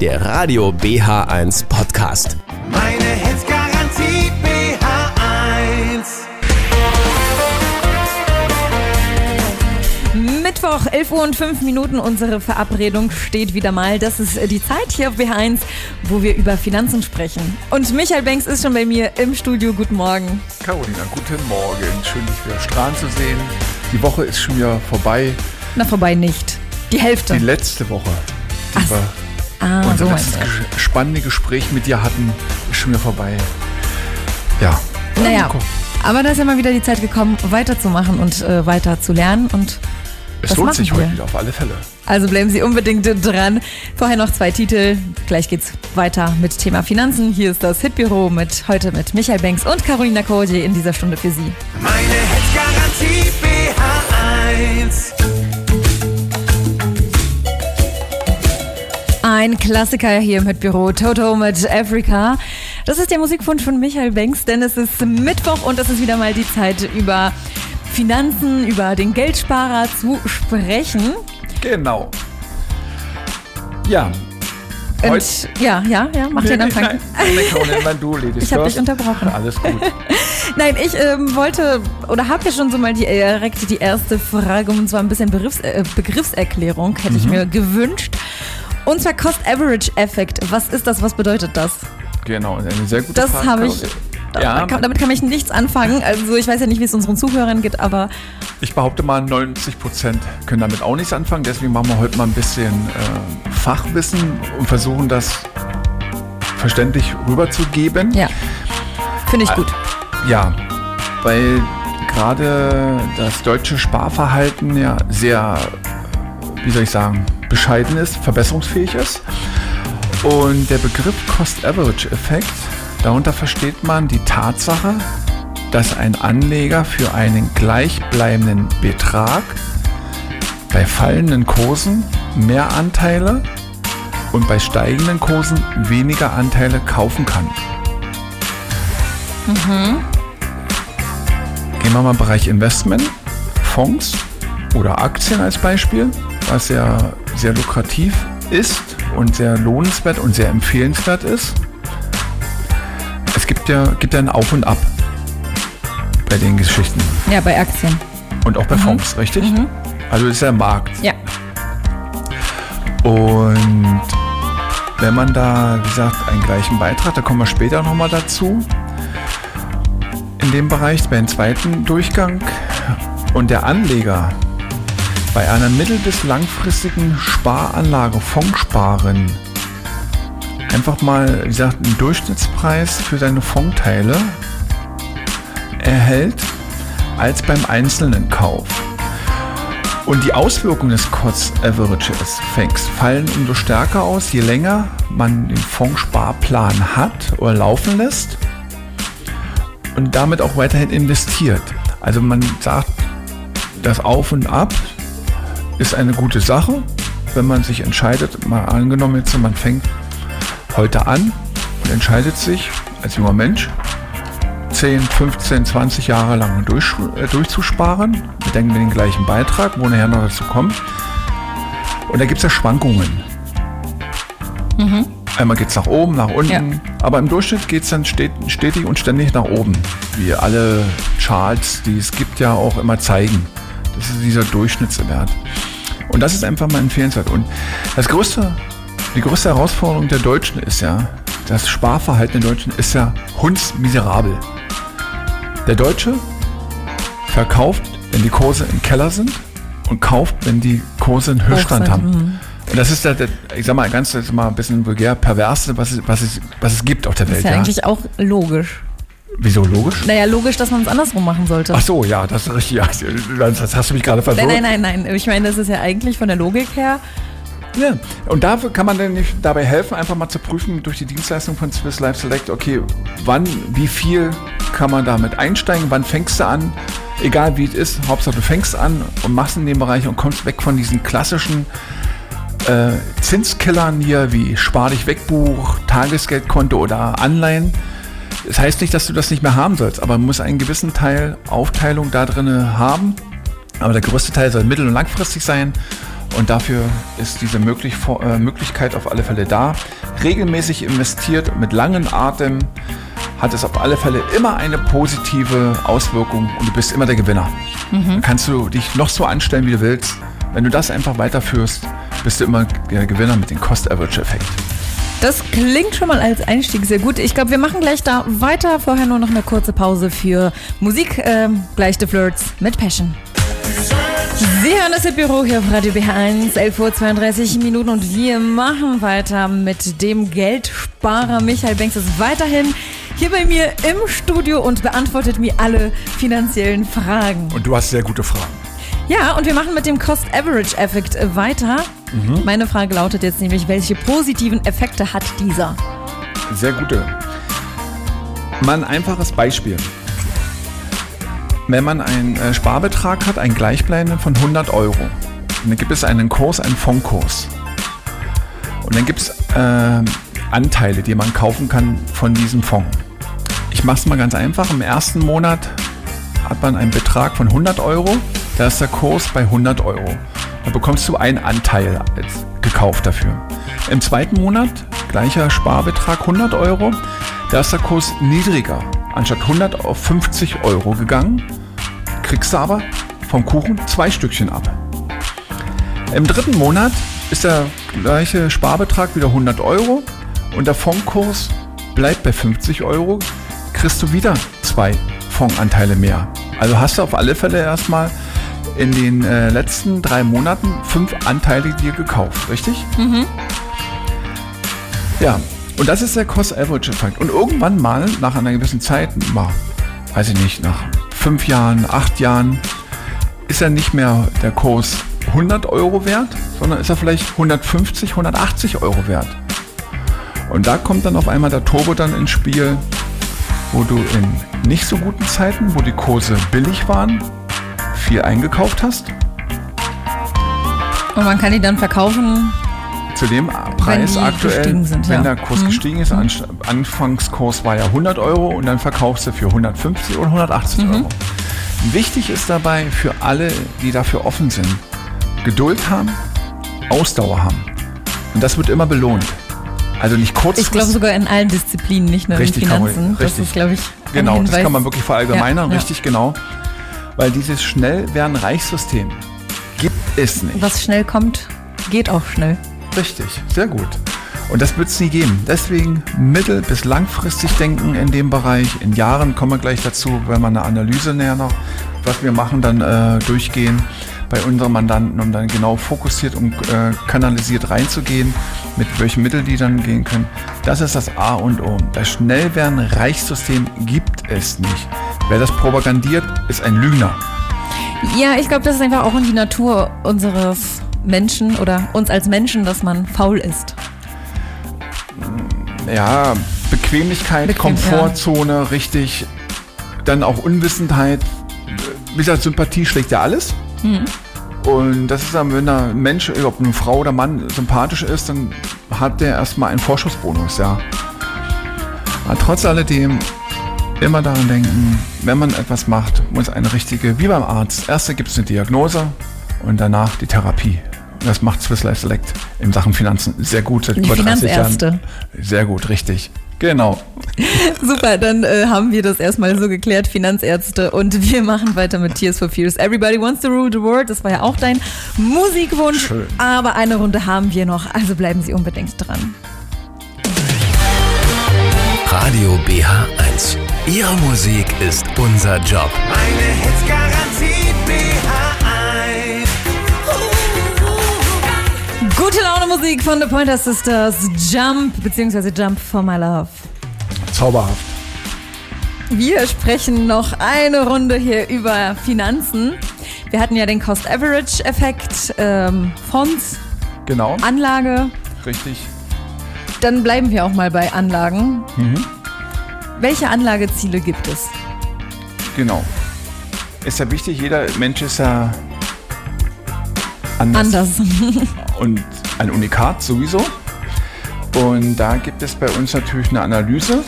der Radio BH1 Podcast. Meine Hits Garantie BH1. Mittwoch, 11 Uhr und 5 Minuten. Unsere Verabredung steht wieder mal. Das ist die Zeit hier auf BH1, wo wir über Finanzen sprechen. Und Michael Banks ist schon bei mir im Studio. Guten Morgen. Carolina, guten Morgen. Schön, dich wieder strahlen zu sehen. Die Woche ist schon wieder vorbei. Na, vorbei nicht. Die Hälfte. Die letzte Woche, die Ach, wir ah, unser so ges- spannende Gespräch mit dir hatten, ist schon wieder vorbei. Ja. Naja, aber da ist ja mal wieder die Zeit gekommen, weiterzumachen und äh, weiter zu lernen. Und Es das lohnt sich wir. heute wieder auf alle Fälle. Also bleiben Sie unbedingt dran. Vorher noch zwei Titel. Gleich geht's weiter mit Thema Finanzen. Hier ist das Hitbüro mit heute mit Michael Banks und Carolina Koje in dieser Stunde für Sie. Meine Hits Garantie BH1. Ein Klassiker hier im Hitbüro, Toto mit Africa. Das ist der Musikwunsch von Michael Banks, denn es ist Mittwoch und es ist wieder mal die Zeit, über Finanzen, über den Geldsparer zu sprechen. Genau. Ja. Und ja, ja, ja, mach den Anfang. Nein, nein, nein, du erledigst Ich hab das. dich unterbrochen. Alles gut. Nein, ich ähm, wollte oder habe ja schon so mal die, äh, direkt die erste Frage und zwar ein bisschen Begriffs, äh, Begriffserklärung hätte ich mir gewünscht. Und zwar Cost Average Effekt. Was ist das? Was bedeutet das? Genau, eine sehr gute Das Frage. habe ich. Ja, damit kann ich nichts anfangen. Also ich weiß ja nicht, wie es unseren Zuhörern geht, aber Ich behaupte mal, 90 Prozent können damit auch nichts anfangen. Deswegen machen wir heute mal ein bisschen äh, Fachwissen und versuchen das verständlich rüberzugeben. ja, finde ich gut. Ja, weil gerade das deutsche Sparverhalten ja sehr, wie soll ich sagen, bescheiden ist, verbesserungsfähig ist. Und der Begriff Cost-Average-Effekt, darunter versteht man die Tatsache, dass ein Anleger für einen gleichbleibenden Betrag bei fallenden Kursen mehr Anteile und bei steigenden Kursen weniger Anteile kaufen kann. Gehen wir mal im Bereich Investment, Fonds oder Aktien als Beispiel, was ja sehr lukrativ ist und sehr lohnenswert und sehr empfehlenswert ist. Es gibt ja, gibt ja ein Auf und Ab bei den Geschichten Ja, bei Aktien. und auch bei Fonds, richtig? Also ist ja Markt. Ja. Und wenn man da, wie gesagt, einen gleichen Beitrag, da kommen wir später nochmal dazu, in dem Bereich, beim zweiten Durchgang, und der Anleger bei einer mittel- bis langfristigen Sparanlage, Fondssparen, einfach mal, wie gesagt, einen Durchschnittspreis für seine Fondteile erhält als beim einzelnen Kauf. Und die Auswirkungen des Cost Average Effects fallen umso stärker aus, je länger man den Fondssparplan hat oder laufen lässt und damit auch weiterhin investiert. Also man sagt, das Auf und Ab ist eine gute Sache, wenn man sich entscheidet, mal angenommen jetzt, man fängt heute an und entscheidet sich als junger Mensch, 10, 15, 20 Jahre lang durch, äh, durchzusparen. Wir denken den gleichen Beitrag, wo nachher noch dazu kommt. Und da gibt es ja Schwankungen. Einmal geht es nach oben, nach unten, Ja. aber im Durchschnitt geht es dann stet- stetig und ständig nach oben. Wie alle Charts, die es gibt, ja auch immer zeigen. Das ist dieser Durchschnittswert. Und das ist einfach mal empfehlenswert. Und das größte, die größte Herausforderung der Deutschen ist ja, das Sparverhalten der Deutschen ist ja hundsmiserabel. Der Deutsche verkauft, wenn die Kurse im Keller sind und kauft, wenn die Kurse einen Höchststand haben. Und das ist der, ich sag mal, ganz mal ein bisschen vulgär perverse, was es, was es, was es gibt auf der Ist Welt. ja Ja eigentlich auch logisch. Wieso logisch? Naja, logisch, dass man es andersrum machen sollte. Ach so, ja, das ist richtig. Ja, das hast du mich gerade verwirrt. Nein, nein, nein, nein. Ich meine, das ist ja eigentlich von der Logik her. Ja. Und dafür kann man dann nicht dabei helfen, einfach mal zu prüfen durch die Dienstleistung von Swiss Life Select, okay, wann, wie viel kann man damit einsteigen, wann fängst du an, egal wie es ist, Hauptsache du fängst an und machst in dem Bereich und kommst weg von diesen klassischen äh, Zinskillern hier wie Spar dich weg Buch, Tagesgeldkonto oder Anleihen. Das heißt nicht, dass du das nicht mehr haben sollst, aber man muss einen gewissen Teil Aufteilung da drin haben. Aber der größte Teil soll mittel- und langfristig sein. Und dafür ist diese möglich, äh, Möglichkeit auf alle Fälle da. Regelmäßig investiert, mit langem Atem, hat es auf alle Fälle immer eine positive Auswirkung und du bist immer der Gewinner. Mhm. Dann kannst du dich noch so anstellen, wie du willst. Wenn du das einfach weiterführst, bist du immer der Gewinner mit dem Cost-Average-Effekt. Das klingt schon mal als Einstieg sehr gut. Ich glaube, wir machen gleich da weiter. Vorher nur noch eine kurze Pause für Musik. Ähm, gleich The Flirts mit Passion. Sie hören das Büro hier auf Radio BH1, 11.32 Uhr Minuten und wir machen weiter mit dem Geldsparer Michael Banks ist weiterhin hier bei mir im Studio und beantwortet mir alle finanziellen Fragen. Und du hast sehr gute Fragen. Ja, und wir machen mit dem Cost-Average-Effekt weiter. Mhm. Meine Frage lautet jetzt nämlich, welche positiven Effekte hat dieser? Sehr gute. Mal ein einfaches Beispiel. Wenn man einen äh, Sparbetrag hat, einen gleichbleibenden von 100 Euro, dann gibt es einen Kurs, einen Fondskurs. Und dann gibt es äh, Anteile, die man kaufen kann von diesem Fonds. Ich mache es mal ganz einfach. Im ersten Monat hat man einen Betrag von 100 Euro. Da ist der Kurs bei 100 Euro. Da bekommst du einen Anteil gekauft dafür. Im zweiten Monat gleicher Sparbetrag 100 Euro. Da ist der Kurs niedriger. Anstatt 100 auf 50 Euro gegangen. Kriegst du aber vom Kuchen zwei Stückchen ab. Im dritten Monat ist der gleiche Sparbetrag wieder 100 Euro und der Fondskurs bleibt bei 50 Euro, kriegst du wieder zwei Fondsanteile mehr. Also hast du auf alle Fälle erstmal in den äh, letzten drei Monaten fünf Anteile dir gekauft, richtig? Mhm. Ja, und das ist der Cost-Average-Effekt. Und irgendwann mal, nach einer gewissen Zeit, mal, weiß ich nicht, nach fünf Jahren, acht Jahren, ist er nicht mehr der Kurs 100 Euro wert, sondern ist er vielleicht 150, 180 Euro wert. Und da kommt dann auf einmal der Turbo dann ins Spiel, wo du in nicht so guten Zeiten, wo die Kurse billig waren, viel eingekauft hast. Und man kann die dann verkaufen. Zu dem Preis aktuell, sind, wenn ja. der Kurs mhm. gestiegen ist, Anfangskurs war ja 100 Euro und dann verkaufst du für 150 oder 180 mhm. Euro. Wichtig ist dabei für alle, die dafür offen sind, Geduld haben, Ausdauer haben. Und das wird immer belohnt. Also nicht kurz. Ich glaube sogar in allen Disziplinen, nicht nur richtig, in Finanzen. Richtig. Das ist, glaube ich, Genau, Hinweis. das kann man wirklich verallgemeinern, ja, richtig ja. genau. Weil dieses Schnellwerden-Reichssystem gibt es nicht. Was schnell kommt, geht auch schnell. Richtig, sehr gut. Und das wird es nie geben. Deswegen mittel- bis langfristig denken in dem Bereich. In Jahren kommen wir gleich dazu, wenn wir eine Analyse näher noch, was wir machen, dann äh, durchgehen bei unseren Mandanten, um dann genau fokussiert und äh, kanalisiert reinzugehen, mit welchen Mitteln die dann gehen können. Das ist das A und O. Das Schnellwerden-Reichssystem gibt es nicht. Wer das propagandiert, ist ein Lügner. Ja, ich glaube, das ist einfach auch in die Natur unseres Menschen oder uns als Menschen, dass man faul ist. Ja, Bequemlichkeit, Bequem, Komfortzone, ja. richtig. Dann auch Unwissenheit. Wie gesagt, Sympathie schlägt ja alles. Mhm. Und das ist dann, wenn ein Mensch, ob eine Frau oder Mann sympathisch ist, dann hat der erstmal einen Vorschussbonus, ja. Aber trotz alledem immer daran denken, wenn man etwas macht, muss eine richtige, wie beim Arzt, erste gibt es eine Diagnose und danach die Therapie. Das macht Swiss Life Select in Sachen Finanzen sehr gut seit über 30 Jahren. Sehr gut, richtig. Genau. Super, dann äh, haben wir das erstmal so geklärt, Finanzärzte. Und wir machen weiter mit Tears for Fears. Everybody wants to rule the world. Das war ja auch dein Musikwunsch. Schön. Aber eine Runde haben wir noch, also bleiben Sie unbedingt dran. Radio BH1. Ihre Musik ist unser Job. Meine Hitzgarantie BH1. Gute Laune Musik von The Pointer Sisters. Jump, beziehungsweise Jump for My Love. Zauberhaft. Wir sprechen noch eine Runde hier über Finanzen. Wir hatten ja den Cost-Average-Effekt, ähm, Fonds, genau. Anlage. Richtig. Dann bleiben wir auch mal bei Anlagen. Mhm. Welche Anlageziele gibt es? Genau. Ist ja wichtig, jeder Mensch ist ja anders. Anders. Und ein Unikat sowieso. Und da gibt es bei uns natürlich eine Analyse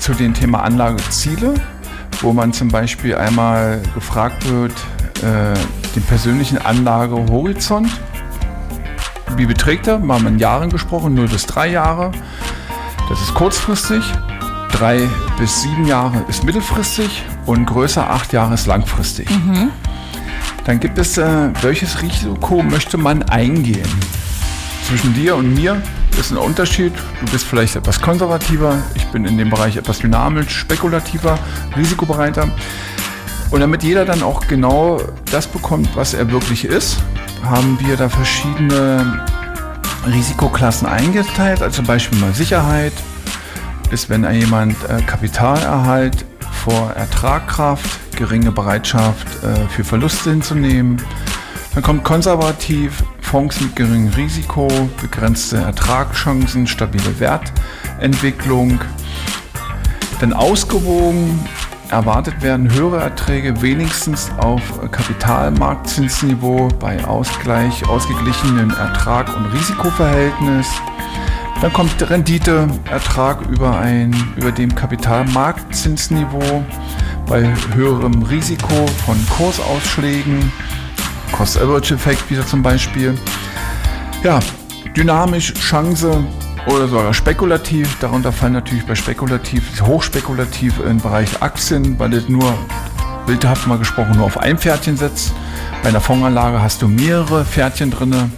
zu dem Thema Anlageziele, wo man zum Beispiel einmal gefragt wird, äh, den persönlichen Anlagehorizont Wie beträgt er? Mal in Jahren gesprochen, 0 bis 3 Jahre. Das ist kurzfristig. 3 bis 7 Jahre ist mittelfristig und größer 8 Jahre ist langfristig. Mhm. Dann gibt es, äh, welches Risiko möchte man eingehen? Zwischen dir und mir ist ein Unterschied. Du bist vielleicht etwas konservativer, ich bin in dem Bereich etwas dynamisch, spekulativer, risikobereiter. Und damit jeder dann auch genau das bekommt, was er wirklich ist, haben wir da verschiedene Risikoklassen eingeteilt. Also zum Beispiel mal Sicherheit, ist wenn jemand äh, Kapitalerhalt vor Ertragkraft, geringe Bereitschaft äh, für Verluste hinzunehmen. Dann kommt konservativ, Fonds mit geringem Risiko, begrenzte Ertragschancen, stabile Wertentwicklung. Dann ausgewogen, erwartet werden höhere Erträge wenigstens auf Kapitalmarktzinsniveau bei Ausgleich, ausgeglichenem Ertrag und Risikoverhältnis. Dann kommt Rendite, Ertrag über, ein, über dem Kapitalmarktzinsniveau bei höherem Risiko von Kursausschlägen, Cost-Average-Effekt wieder zum Beispiel. Ja, dynamisch, Chance oder sogar spekulativ. Darunter fallen natürlich bei spekulativ, hochspekulativ im Bereich Aktien, weil das nur, bildhaft mal gesprochen, nur auf ein Pferdchen setzt. Bei einer Fondsanlage hast du mehrere Pferdchen drinne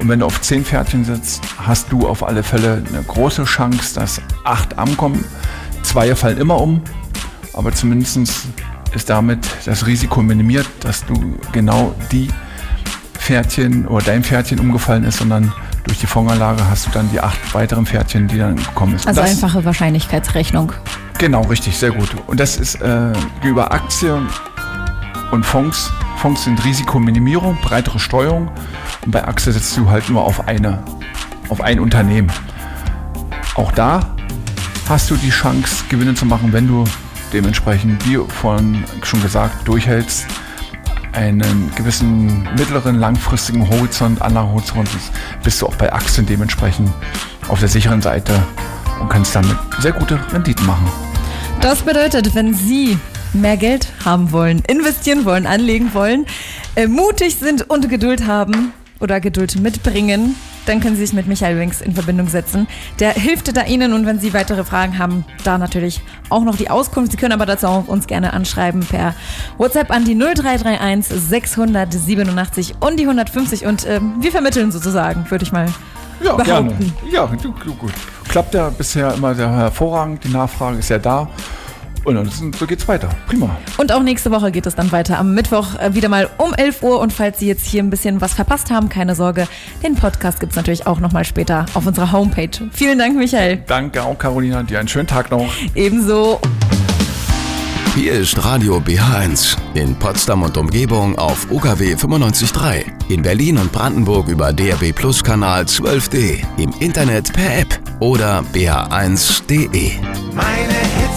und wenn du auf 10 Pferdchen sitzt, hast du auf alle Fälle eine große Chance, dass 8 ankommen. Zwei fallen immer um, aber zumindest ist damit das Risiko minimiert, dass du genau die Pferdchen oder dein Pferdchen umgefallen ist, sondern durch die Fondsanlage hast du dann die acht weiteren Pferdchen, die dann gekommen sind. Also das, einfache Wahrscheinlichkeitsrechnung. Genau, richtig, sehr gut. Und das ist äh, über Aktien und Fonds. Fonds sind Risikominimierung, breitere Steuerung und bei Achse setzt du halt nur auf eine, auf ein Unternehmen. Auch da hast du die Chance, Gewinne zu machen, wenn du dementsprechend, wie vorhin schon gesagt, durchhältst, einen gewissen mittleren, langfristigen Horizont, Anlagehorizont, bist du auch bei Aktien dementsprechend auf der sicheren Seite und kannst damit sehr gute Renditen machen. Das bedeutet, wenn Sie mehr Geld haben wollen, investieren wollen, anlegen wollen, äh, mutig sind und Geduld haben, oder Geduld mitbringen, dann können Sie sich mit Michael Winks in Verbindung setzen. Der hilft da Ihnen und wenn Sie weitere Fragen haben, da natürlich auch noch die Auskunft. Sie können aber dazu auch uns gerne anschreiben per WhatsApp an die 0331 687 und die 150 und äh, wir vermitteln sozusagen, würde ich mal ja, behaupten. Gerne. Ja, gut. Klappt ja bisher immer sehr hervorragend. Die Nachfrage ist ja da. Und dann, so geht's weiter. Prima. Und auch nächste Woche geht es dann weiter. Am Mittwoch äh, wieder mal um 11 Uhr. Und falls Sie jetzt hier ein bisschen was verpasst haben, keine Sorge. Den Podcast gibt's natürlich auch nochmal später auf unserer Homepage. Vielen Dank, Michael. Danke auch, Carolina. Dir einen schönen Tag noch. Ebenso. Hier ist Radio BH1 in Potsdam und Umgebung auf UKW 95.3, in Berlin und Brandenburg über DRB Plus Kanal 12D, im Internet per App oder bh1.de. Meine